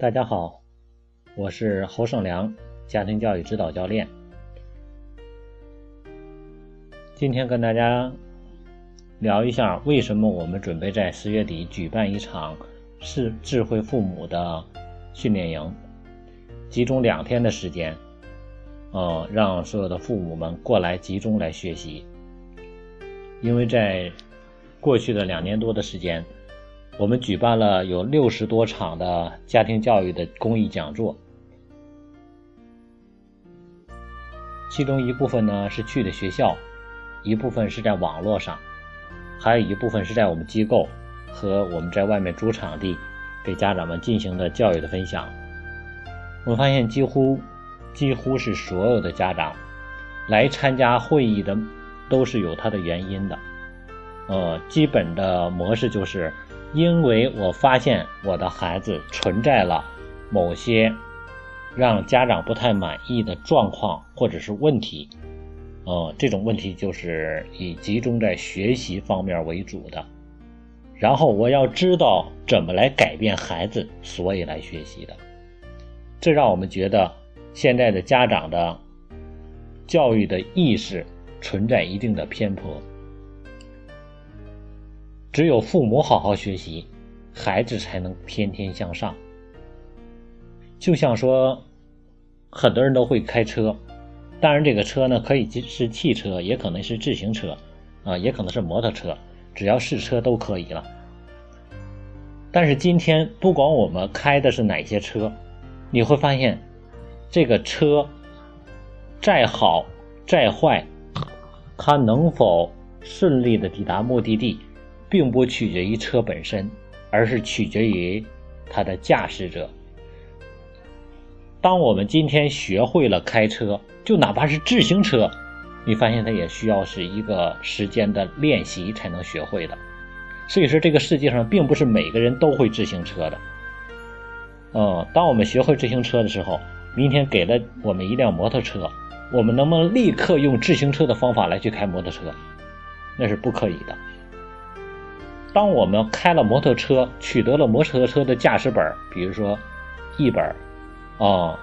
大家好，我是侯胜良，家庭教育指导教练。今天跟大家聊一下，为什么我们准备在十月底举办一场是智慧父母的训练营，集中两天的时间，呃，让所有的父母们过来集中来学习。因为在过去的两年多的时间。我们举办了有六十多场的家庭教育的公益讲座，其中一部分呢是去的学校，一部分是在网络上，还有一部分是在我们机构和我们在外面租场地给家长们进行的教育的分享。我们发现几乎几乎是所有的家长来参加会议的都是有它的原因的，呃，基本的模式就是。因为我发现我的孩子存在了某些让家长不太满意的状况或者是问题，呃，这种问题就是以集中在学习方面为主的。然后我要知道怎么来改变孩子，所以来学习的。这让我们觉得现在的家长的教育的意识存在一定的偏颇。只有父母好好学习，孩子才能天天向上。就像说，很多人都会开车，当然这个车呢可以是汽车，也可能是自行车，啊，也可能是摩托车，只要是车都可以了。但是今天不管我们开的是哪些车，你会发现，这个车再好再坏，它能否顺利的抵达目的地？并不取决于车本身，而是取决于它的驾驶者。当我们今天学会了开车，就哪怕是自行车，你发现它也需要是一个时间的练习才能学会的。所以说，这个世界上并不是每个人都会自行车的。嗯，当我们学会自行车的时候，明天给了我们一辆摩托车，我们能不能立刻用自行车的方法来去开摩托车？那是不可以的。当我们开了摩托车，取得了摩托车的驾驶本，比如说一本，哦，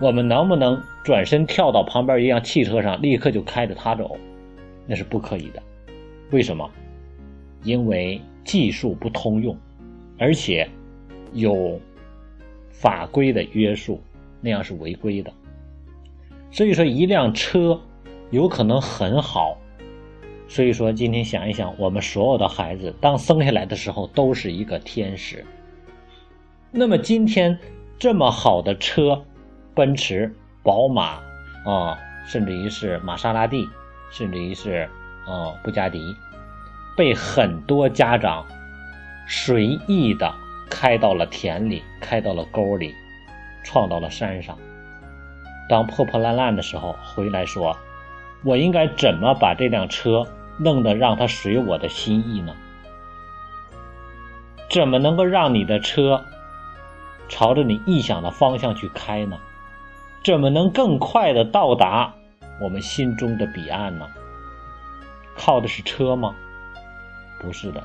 我们能不能转身跳到旁边一辆汽车上，立刻就开着它走？那是不可以的。为什么？因为技术不通用，而且有法规的约束，那样是违规的。所以说，一辆车有可能很好。所以说，今天想一想，我们所有的孩子当生下来的时候都是一个天使。那么今天这么好的车，奔驰、宝马啊，甚至于是玛莎拉蒂，甚至于是啊布加迪，被很多家长随意的开到了田里，开到了沟里，撞到了山上。当破破烂烂的时候，回来说：“我应该怎么把这辆车？”弄得让它随我的心意呢？怎么能够让你的车朝着你臆想的方向去开呢？怎么能更快的到达我们心中的彼岸呢？靠的是车吗？不是的，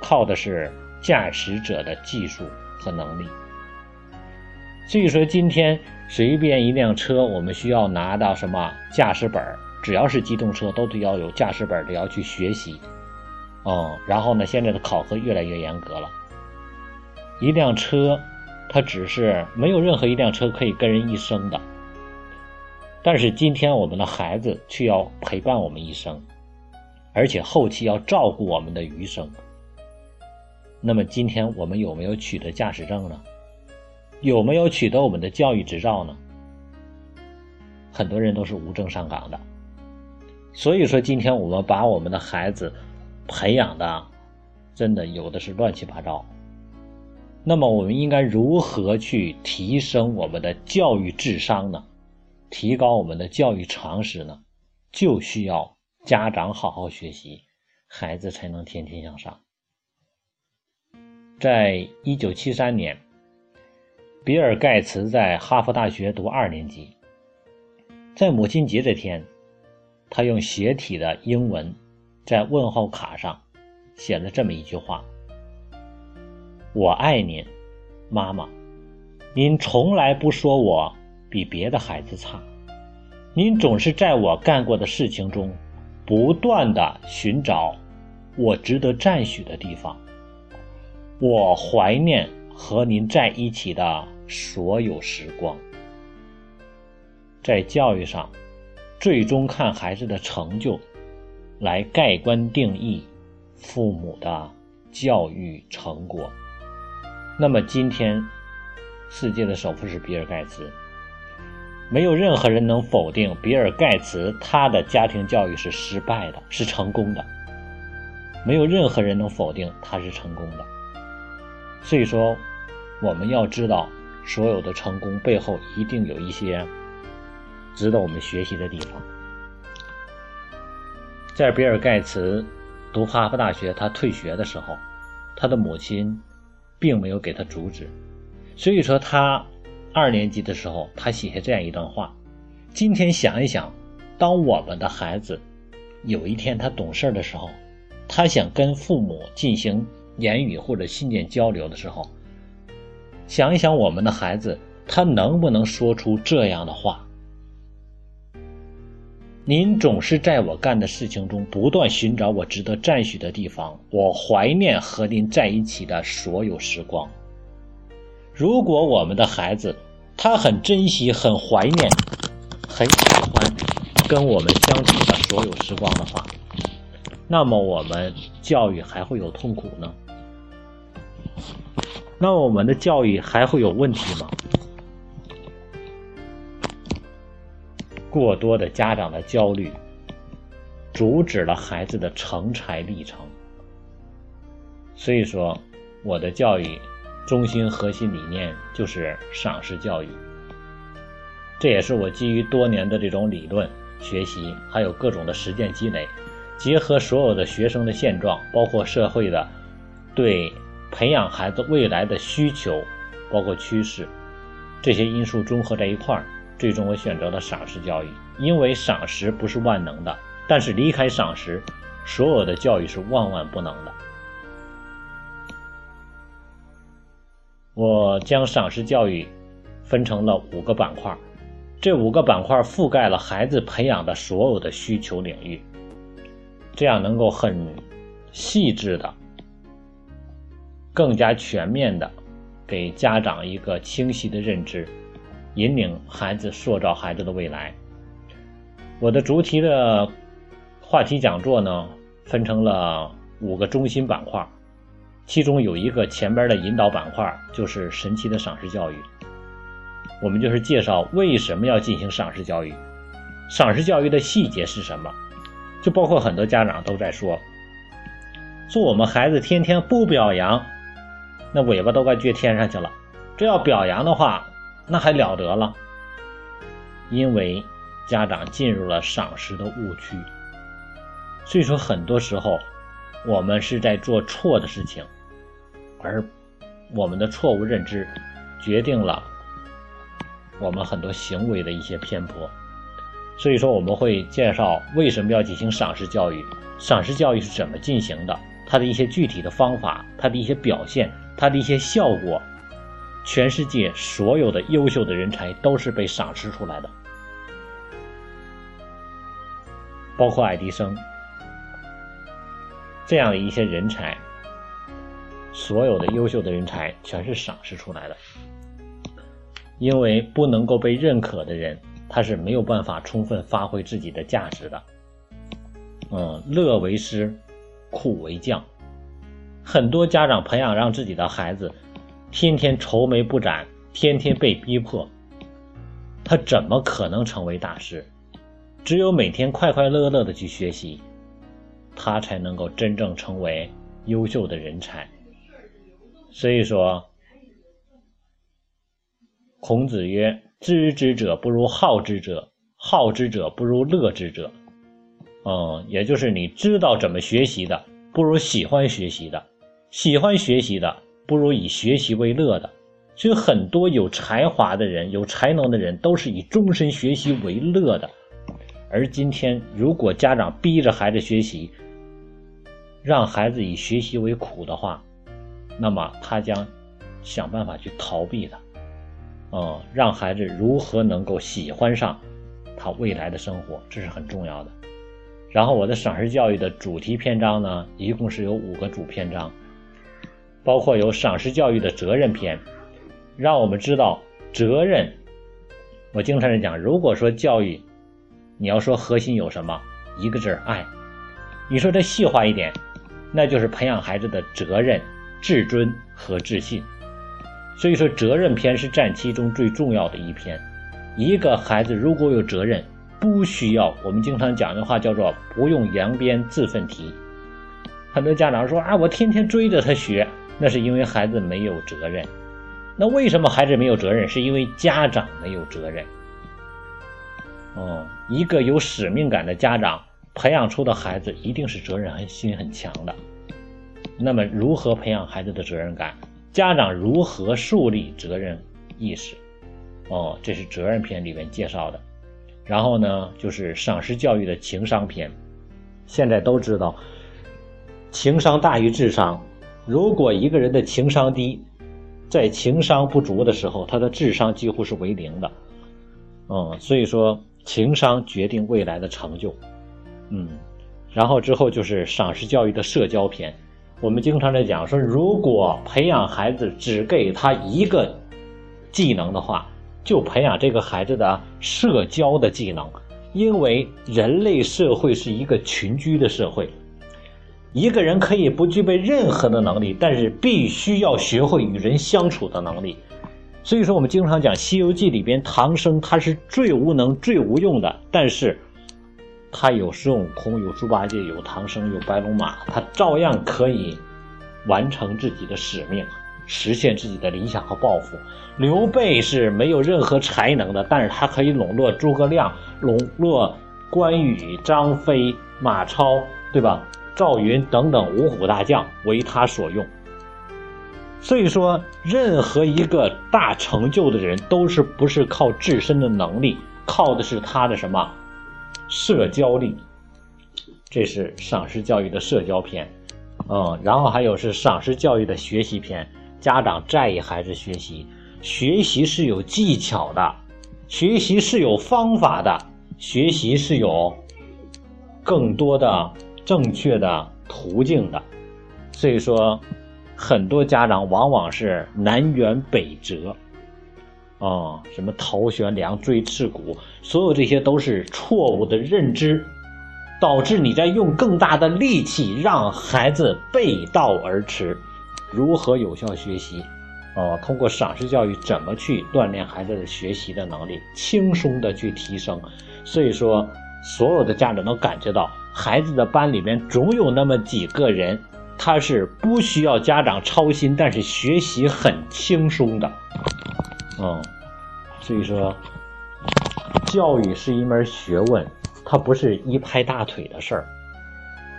靠的是驾驶者的技术和能力。所以说，今天随便一辆车，我们需要拿到什么驾驶本儿？只要是机动车，都得要有驾驶本，得要去学习，哦。然后呢，现在的考核越来越严格了。一辆车，它只是没有任何一辆车可以跟人一生的，但是今天我们的孩子却要陪伴我们一生，而且后期要照顾我们的余生。那么今天我们有没有取得驾驶证呢？有没有取得我们的教育执照呢？很多人都是无证上岗的。所以说，今天我们把我们的孩子培养的，真的有的是乱七八糟。那么，我们应该如何去提升我们的教育智商呢？提高我们的教育常识呢？就需要家长好好学习，孩子才能天天向上。在一九七三年，比尔·盖茨在哈佛大学读二年级，在母亲节这天。他用斜体的英文，在问候卡上写了这么一句话：“我爱您，妈妈。”您从来不说我比别的孩子差，您总是在我干过的事情中，不断的寻找我值得赞许的地方。我怀念和您在一起的所有时光。在教育上，最终看孩子的成就，来盖棺定义父母的教育成果。那么今天。世界的首富是比尔盖茨，没有任何人能否定比尔盖茨他的家庭教育是失败的，是成功的。没有任何人能否定他是成功的。所以说，我们要知道，所有的成功背后一定有一些值得我们学习的地方。在比尔盖茨读哈佛大学，他退学的时候，他的母亲并没有给他阻止。所以说，他二年级的时候，他写下这样一段话。今天想一想，当我们的孩子有一天他懂事的时候，他想跟父母进行言语或者信件交流的时候，想一想我们的孩子，他能不能说出这样的话？您总是在我干的事情中不断寻找我值得赞许的地方，我怀念和您在一起的所有时光。如果我们的孩子他很珍惜、很怀念、很喜欢跟我们相处的所有时光的话，那么我们教育还会有痛苦呢？那我们的教育还会有问题吗？过多的家长的焦虑，阻止了孩子的成才历程。所以说，我的教育。中心核心理念就是赏识教育，这也是我基于多年的这种理论学习，还有各种的实践积累，结合所有的学生的现状，包括社会的对培养孩子未来的需求，包括趋势，这些因素综合在一块儿，最终我选择了赏识教育。因为赏识不是万能的，但是离开赏识，所有的教育是万万不能的。我将赏识教育分成了五个板块，这五个板块覆盖了孩子培养的所有的需求领域，这样能够很细致的、更加全面的给家长一个清晰的认知，引领孩子塑造孩子的未来。我的主题的话题讲座呢，分成了五个中心板块。其中有一个前边的引导板块，就是神奇的赏识教育。我们就是介绍为什么要进行赏识教育，赏识教育的细节是什么，就包括很多家长都在说，说我们孩子天天不表扬，那尾巴都快撅天上去了。这要表扬的话，那还了得了？因为家长进入了赏识的误区，所以说很多时候我们是在做错的事情。而我们的错误认知，决定了我们很多行为的一些偏颇。所以说，我们会介绍为什么要进行赏识教育，赏识教育是怎么进行的，它的一些具体的方法，它的一些表现，它的一些效果。全世界所有的优秀的人才都是被赏识出来的，包括爱迪生这样的一些人才。所有的优秀的人才全是赏识出来的，因为不能够被认可的人，他是没有办法充分发挥自己的价值的。嗯，乐为师，苦为将。很多家长培养让自己的孩子天天愁眉不展，天天被逼迫，他怎么可能成为大师？只有每天快快乐乐的去学习，他才能够真正成为优秀的人才。所以说，孔子曰：“知之者不如好之者，好之者不如乐之者。”嗯，也就是你知道怎么学习的，不如喜欢学习的；喜欢学习的，不如以学习为乐的。所以，很多有才华的人、有才能的人，都是以终身学习为乐的。而今天，如果家长逼着孩子学习，让孩子以学习为苦的话，那么他将想办法去逃避的，嗯，让孩子如何能够喜欢上他未来的生活，这是很重要的。然后我的赏识教育的主题篇章呢，一共是有五个主篇章，包括有赏识教育的责任篇，让我们知道责任。我经常是讲，如果说教育，你要说核心有什么，一个字爱。你说这细化一点，那就是培养孩子的责任、自尊和自信。所以说，责任篇是占其中最重要的一篇。一个孩子如果有责任，不需要我们经常讲的话叫做“不用扬鞭自奋蹄”。很多家长说啊，我天天追着他学，那是因为孩子没有责任。那为什么孩子没有责任？是因为家长没有责任。哦，一个有使命感的家长培养出的孩子一定是责任心很强的。那么，如何培养孩子的责任感？家长如何树立责任意识？哦，这是责任篇里面介绍的。然后呢，就是赏识教育的情商篇。现在都知道，情商大于智商。如果一个人的情商低，在情商不足的时候，他的智商几乎是为零的。嗯，所以说情商决定未来的成就。嗯，然后之后就是赏识教育的社交篇。我们经常在讲说，如果培养孩子只给他一个技能的话。就培养这个孩子的社交的技能，因为人类社会是一个群居的社会，一个人可以不具备任何的能力，但是必须要学会与人相处的能力。所以说，我们经常讲《西游记》里边唐僧他是最无能、最无用的，但是他有孙悟空、有猪八戒、有唐僧、有白龙马，他照样可以完成自己的使命。实现自己的理想和抱负。刘备是没有任何才能的，但是他可以笼络诸葛亮、笼络关羽、张飞、马超，对吧？赵云等等五虎大将为他所用。所以说，任何一个大成就的人，都是不是靠自身的能力，靠的是他的什么社交力。这是赏识教育的社交篇，嗯，然后还有是赏识教育的学习篇。家长在意孩子学习，学习是有技巧的，学习是有方法的，学习是有更多的正确的途径的。所以说，很多家长往往是南辕北辙，啊，什么头悬梁锥刺股，所有这些都是错误的认知，导致你在用更大的力气让孩子背道而驰。如何有效学习？哦，通过赏识教育，怎么去锻炼孩子的学习的能力，轻松的去提升。所以说，所有的家长都感觉到，孩子的班里面总有那么几个人，他是不需要家长操心，但是学习很轻松的。嗯，所以说，教育是一门学问，它不是一拍大腿的事儿，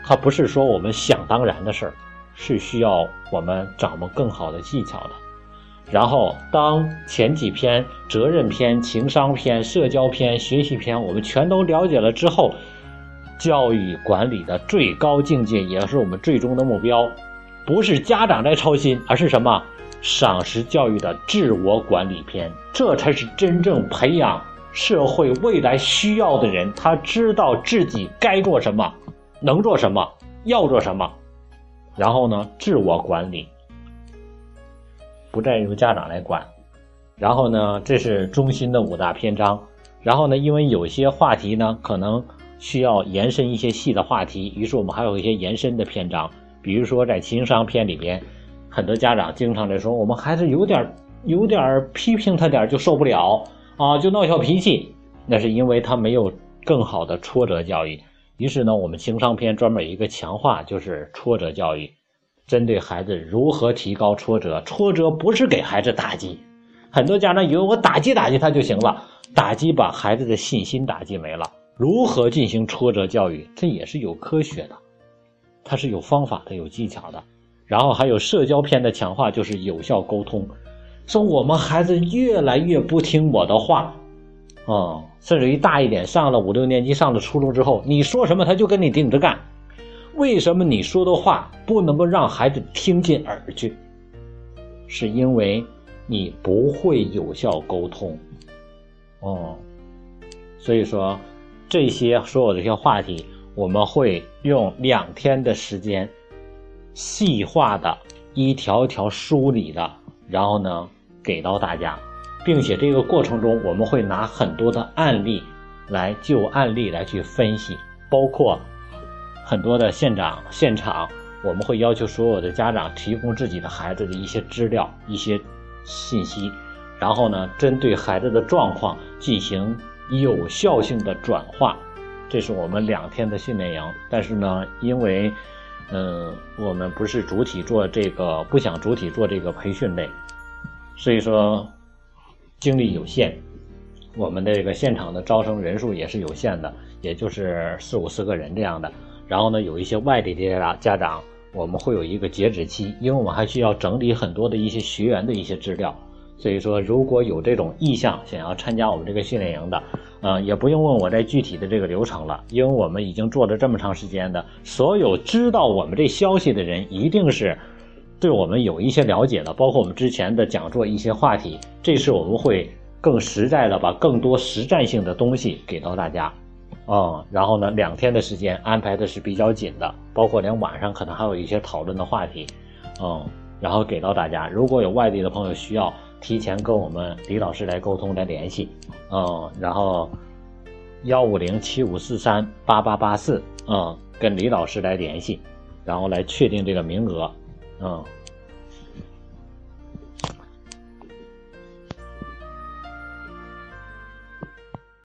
它不是说我们想当然的事儿。是需要我们掌握更好的技巧的。然后，当前几篇责任篇、情商篇、社交篇、学习篇我们全都了解了之后，教育管理的最高境界，也是我们最终的目标，不是家长在操心，而是什么？赏识教育的自我管理篇，这才是真正培养社会未来需要的人。他知道自己该做什么，能做什么，要做什么。然后呢，自我管理不再由家长来管。然后呢，这是中心的五大篇章。然后呢，因为有些话题呢，可能需要延伸一些细的话题，于是我们还有一些延伸的篇章。比如说在情商篇里边，很多家长经常在说，我们孩子有点有点批评他点就受不了啊，就闹小脾气，那是因为他没有更好的挫折教育。于是呢，我们情商篇专门有一个强化，就是挫折教育，针对孩子如何提高挫折。挫折不是给孩子打击，很多家长以为我打击打击他就行了，打击把孩子的信心打击没了。如何进行挫折教育，这也是有科学的，它是有方法的、有技巧的。然后还有社交篇的强化，就是有效沟通，说我们孩子越来越不听我的话。哦，甚至于大一点，上了五六年级，上了初中之后，你说什么他就跟你顶着干。为什么你说的话不能够让孩子听进耳去？是因为你不会有效沟通。哦，所以说这些所有这些话题，我们会用两天的时间，细化的一条一条梳理的，然后呢给到大家，并且这个过程中我们会拿很多的案例来就案例来去分析，包括很多的现场现场。我们会要求所有的家长提供自己的孩子的一些资料、一些信息，然后呢，针对孩子的状况进行有效性的转化。这是我们两天的训练营。但是呢，因为，嗯，我们不是主体做这个，不想主体做这个培训类，所以说精力有限，我们的这个现场的招生人数也是有限的，也就是四五十个人这样的。然后呢，有一些外地的家长。我们会有一个截止期，因为我们还需要整理很多的一些学员的一些资料，所以说如果有这种意向想要参加我们这个训练营的，嗯，也不用问我在具体的这个流程了，因为我们已经做了这么长时间的，所有知道我们这消息的人，一定是对我们有一些了解的，包括我们之前的讲座一些话题，这次我们会更实在的把更多实战性的东西给到大家。嗯，然后呢，两天的时间安排的是比较紧的，包括连晚上可能还有一些讨论的话题，嗯，然后给到大家。如果有外地的朋友需要，提前跟我们李老师来沟通来联系，嗯，然后幺五零七五四三八八八四，嗯，跟李老师来联系，然后来确定这个名额，嗯。